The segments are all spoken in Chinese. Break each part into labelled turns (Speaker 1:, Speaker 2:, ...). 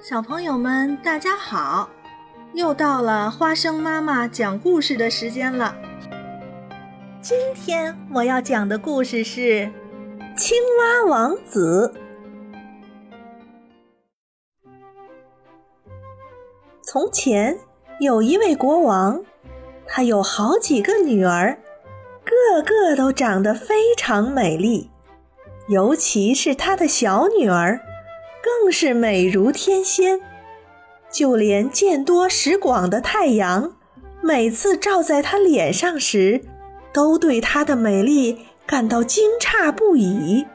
Speaker 1: 小朋友们，大家好！又到了花生妈妈讲故事的时间了。今天我要讲的故事是《青蛙王子》。从前有一位国王，他有好几个女儿，个个都长得非常美丽，尤其是他的小女儿。更是美如天仙，就连见多识广的太阳，每次照在她脸上时，都对她的美丽感到惊诧不已。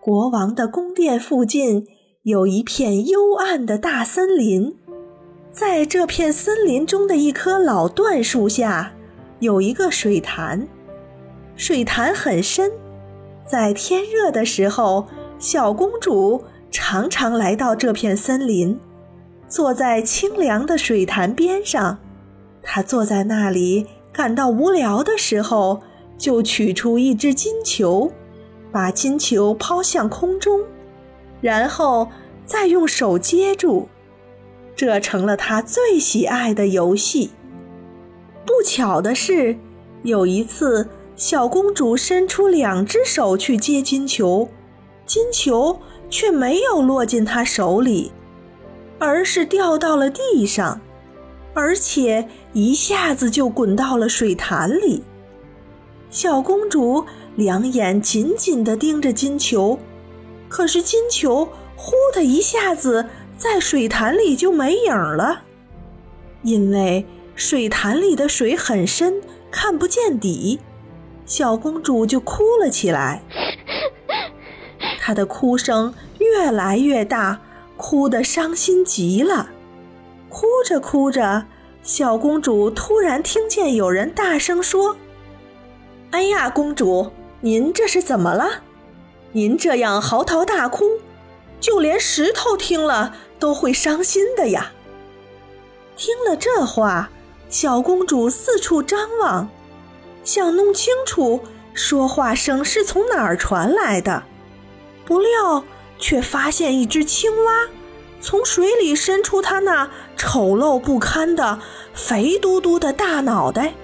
Speaker 1: 国王的宫殿附近有一片幽暗的大森林，在这片森林中的一棵老椴树下，有一个水潭，水潭很深，在天热的时候。小公主常常来到这片森林，坐在清凉的水潭边上。他坐在那里，感到无聊的时候，就取出一只金球，把金球抛向空中，然后再用手接住。这成了他最喜爱的游戏。不巧的是，有一次，小公主伸出两只手去接金球。金球却没有落进他手里，而是掉到了地上，而且一下子就滚到了水潭里。小公主两眼紧紧地盯着金球，可是金球忽的一下子在水潭里就没影了，因为水潭里的水很深，看不见底。小公主就哭了起来。她的哭声越来越大，哭得伤心极了。哭着哭着，小公主突然听见有人大声说：“哎呀，公主，您这是怎么了？您这样嚎啕大哭，就连石头听了都会伤心的呀！”听了这话，小公主四处张望，想弄清楚说话声是从哪儿传来的。不料，却发现一只青蛙从水里伸出它那丑陋不堪的肥嘟嘟的大脑袋。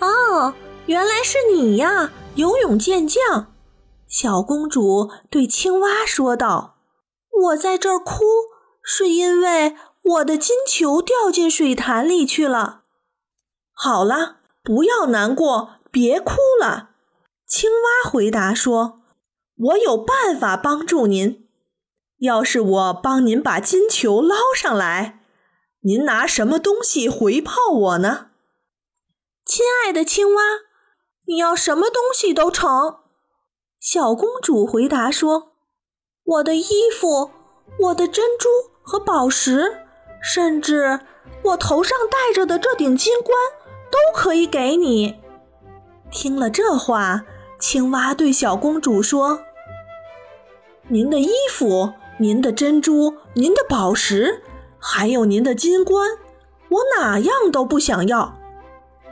Speaker 1: 哦，原来是你呀，游泳健将！小公主对青蛙说道：“我在这儿哭，是因为我的金球掉进水潭里去了。”好了，不要难过，别哭了。青蛙回答说。我有办法帮助您。要是我帮您把金球捞上来，您拿什么东西回报我呢？亲爱的青蛙，你要什么东西都成。小公主回答说：“我的衣服、我的珍珠和宝石，甚至我头上戴着的这顶金冠，都可以给你。”听了这话，青蛙对小公主说。您的衣服、您的珍珠、您的宝石，还有您的金冠，我哪样都不想要。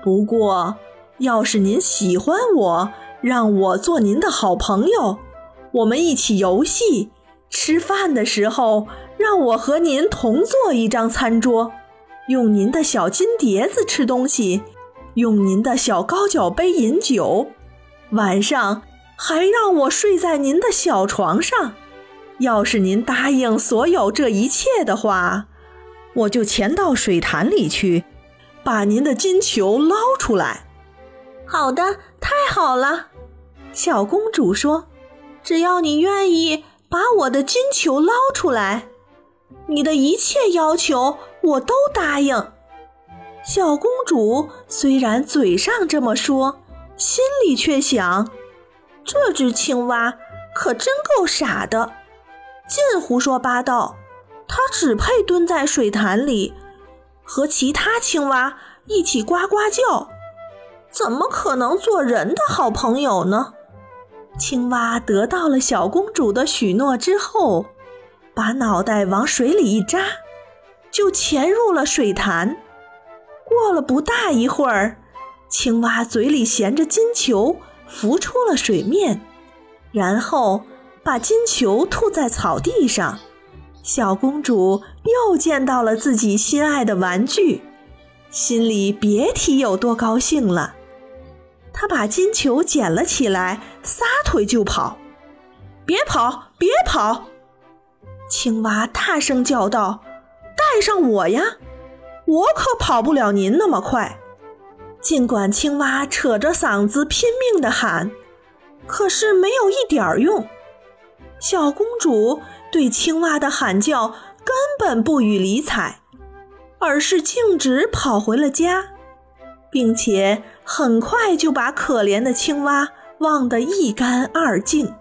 Speaker 1: 不过，要是您喜欢我，让我做您的好朋友，我们一起游戏，吃饭的时候让我和您同坐一张餐桌，用您的小金碟子吃东西，用您的小高脚杯饮酒，晚上。还让我睡在您的小床上，要是您答应所有这一切的话，我就潜到水潭里去，把您的金球捞出来。好的，太好了，小公主说：“只要你愿意把我的金球捞出来，你的一切要求我都答应。”小公主虽然嘴上这么说，心里却想。这只青蛙可真够傻的，尽胡说八道。它只配蹲在水潭里，和其他青蛙一起呱呱叫，怎么可能做人的好朋友呢？青蛙得到了小公主的许诺之后，把脑袋往水里一扎，就潜入了水潭。过了不大一会儿，青蛙嘴里衔着金球。浮出了水面，然后把金球吐在草地上，小公主又见到了自己心爱的玩具，心里别提有多高兴了。她把金球捡了起来，撒腿就跑。别跑，别跑！青蛙大声叫道：“带上我呀，我可跑不了您那么快。”尽管青蛙扯着嗓子拼命地喊，可是没有一点儿用。小公主对青蛙的喊叫根本不予理睬，而是径直跑回了家，并且很快就把可怜的青蛙忘得一干二净。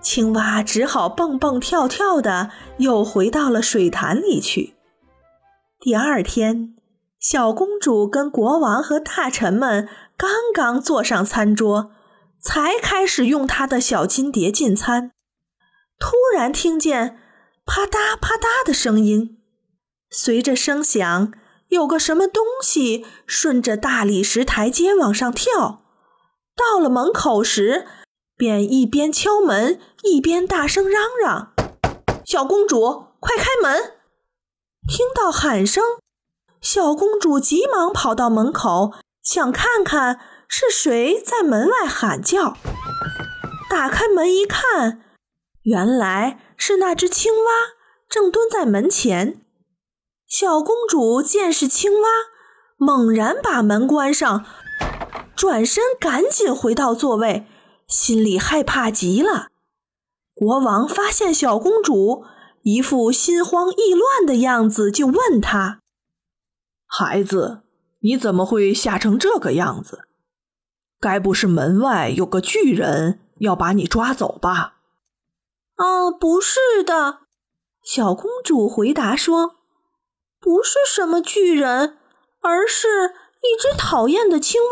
Speaker 1: 青蛙只好蹦蹦跳跳的又回到了水潭里去。第二天。小公主跟国王和大臣们刚刚坐上餐桌，才开始用她的小金碟进餐。突然听见啪嗒啪嗒的声音，随着声响，有个什么东西顺着大理石台阶往上跳。到了门口时，便一边敲门一边大声嚷嚷：“小公主，快开门！”听到喊声。小公主急忙跑到门口，想看看是谁在门外喊叫。打开门一看，原来是那只青蛙正蹲在门前。小公主见是青蛙，猛然把门关上，转身赶紧回到座位，心里害怕极了。国王发现小公主一副心慌意乱的样子，就问她。
Speaker 2: 孩子，你怎么会吓成这个样子？该不是门外有个巨人要把你抓走吧？
Speaker 1: 啊，不是的，小公主回答说：“不是什么巨人，而是一只讨厌的青蛙。”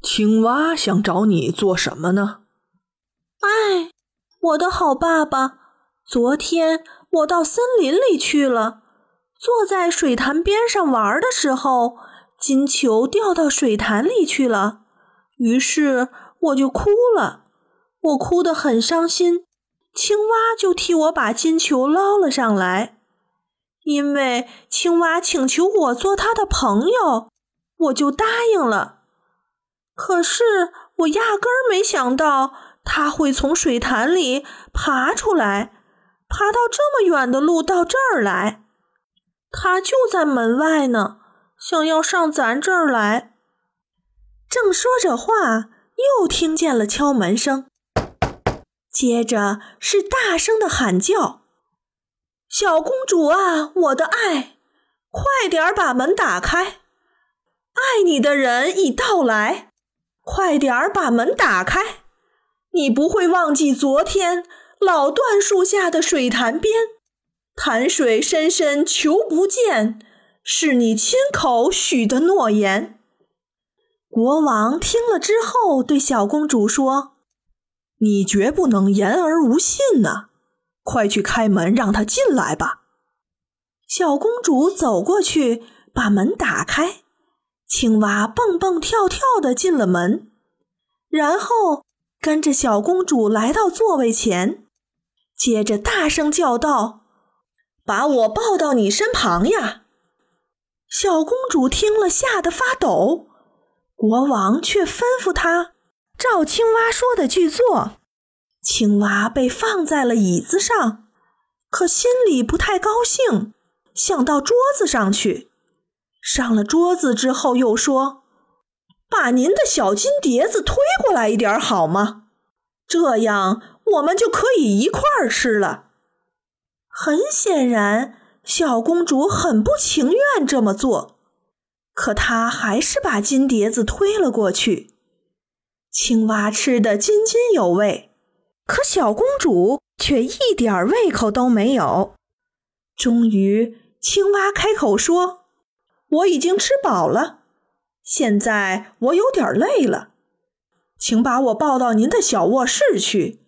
Speaker 2: 青蛙想找你做什么呢？
Speaker 1: 哎，我的好爸爸，昨天我到森林里去了。坐在水潭边上玩的时候，金球掉到水潭里去了，于是我就哭了。我哭得很伤心，青蛙就替我把金球捞了上来。因为青蛙请求我做他的朋友，我就答应了。可是我压根儿没想到他会从水潭里爬出来，爬到这么远的路到这儿来。他就在门外呢，想要上咱这儿来。正说着话，又听见了敲门声，接着是大声的喊叫：“小公主啊，我的爱，快点儿把门打开！爱你的人已到来，快点儿把门打开！你不会忘记昨天老椴树下的水潭边。”潭水深深求不见，是你亲口许的诺言。国王听了之后，对小公主说：“
Speaker 2: 你绝不能言而无信呐！快去开门，让他进来吧。”
Speaker 1: 小公主走过去，把门打开，青蛙蹦蹦跳跳的进了门，然后跟着小公主来到座位前，接着大声叫道。把我抱到你身旁呀！小公主听了，吓得发抖。国王却吩咐她照青蛙说的去做。青蛙被放在了椅子上，可心里不太高兴，想到桌子上去。上了桌子之后，又说：“把您的小金碟子推过来一点好吗？这样我们就可以一块儿吃了。”很显然，小公主很不情愿这么做，可她还是把金碟子推了过去。青蛙吃得津津有味，可小公主却一点胃口都没有。终于，青蛙开口说：“我已经吃饱了，现在我有点累了，请把我抱到您的小卧室去，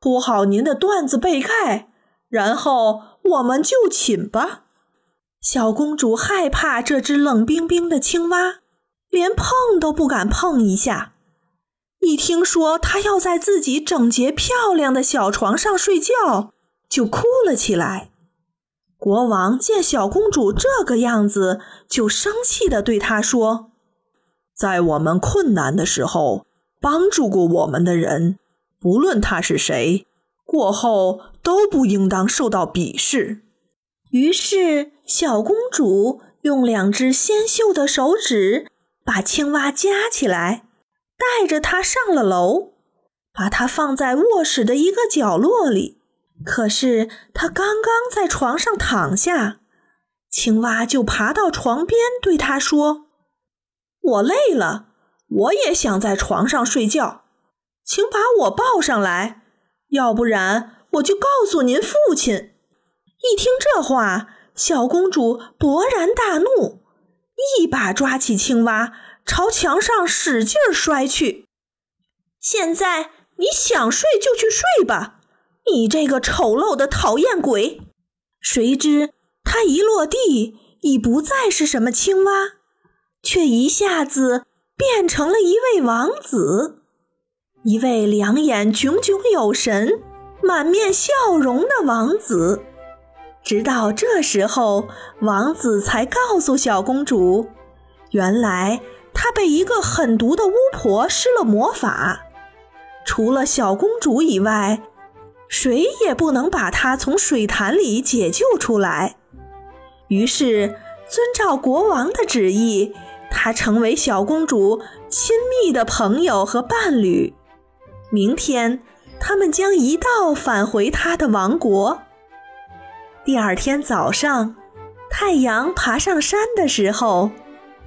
Speaker 1: 铺好您的缎子被盖。”然后我们就寝吧。小公主害怕这只冷冰冰的青蛙，连碰都不敢碰一下。一听说它要在自己整洁漂亮的小床上睡觉，就哭了起来。国王见小公主这个样子，就生气地对她说：“
Speaker 2: 在我们困难的时候，帮助过我们的人，不论他是谁，过后都不应当受到鄙视。”
Speaker 1: 于是，小公主用两只纤秀的手指把青蛙夹起来，带着它上了楼，把它放在卧室的一个角落里。可是他刚刚在床上躺下，青蛙就爬到床边，对他说：“我累了，我也想在床上睡觉，请把我抱上来，要不然我就告诉您父亲。”一听这话，小公主勃然大怒，一把抓起青蛙，朝墙上使劲摔去。现在你想睡就去睡吧。你这个丑陋的讨厌鬼！谁知他一落地，已不再是什么青蛙，却一下子变成了一位王子，一位两眼炯炯有神、满面笑容的王子。直到这时候，王子才告诉小公主，原来他被一个狠毒的巫婆施了魔法，除了小公主以外。谁也不能把他从水潭里解救出来。于是，遵照国王的旨意，他成为小公主亲密的朋友和伴侣。明天，他们将一道返回他的王国。第二天早上，太阳爬上山的时候，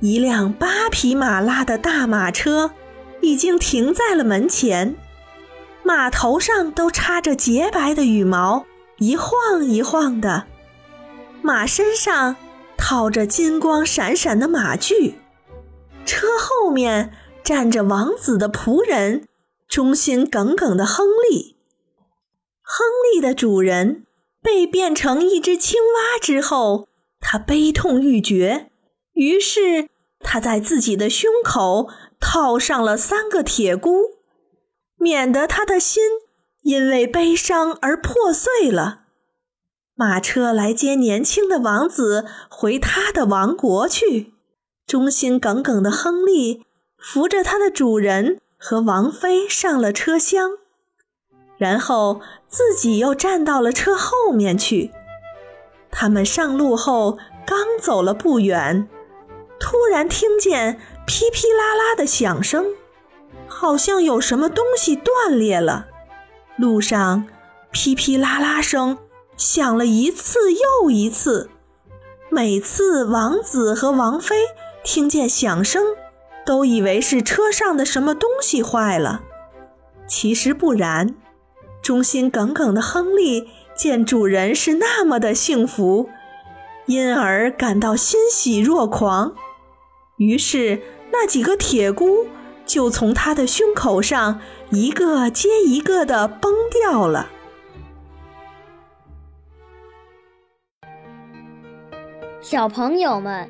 Speaker 1: 一辆八匹马拉的大马车已经停在了门前。马头上都插着洁白的羽毛，一晃一晃的；马身上套着金光闪闪的马具。车后面站着王子的仆人，忠心耿耿的亨利。亨利的主人被变成一只青蛙之后，他悲痛欲绝，于是他在自己的胸口套上了三个铁箍。免得他的心因为悲伤而破碎了。马车来接年轻的王子回他的王国去。忠心耿耿的亨利扶着他的主人和王妃上了车厢，然后自己又站到了车后面去。他们上路后刚走了不远，突然听见噼噼啦啦的响声。好像有什么东西断裂了，路上噼噼啦啦声响了一次又一次。每次王子和王妃听见响声，都以为是车上的什么东西坏了。其实不然，忠心耿耿的亨利见主人是那么的幸福，因而感到欣喜若狂。于是那几个铁箍。就从他的胸口上一个接一个的崩掉了。
Speaker 3: 小朋友们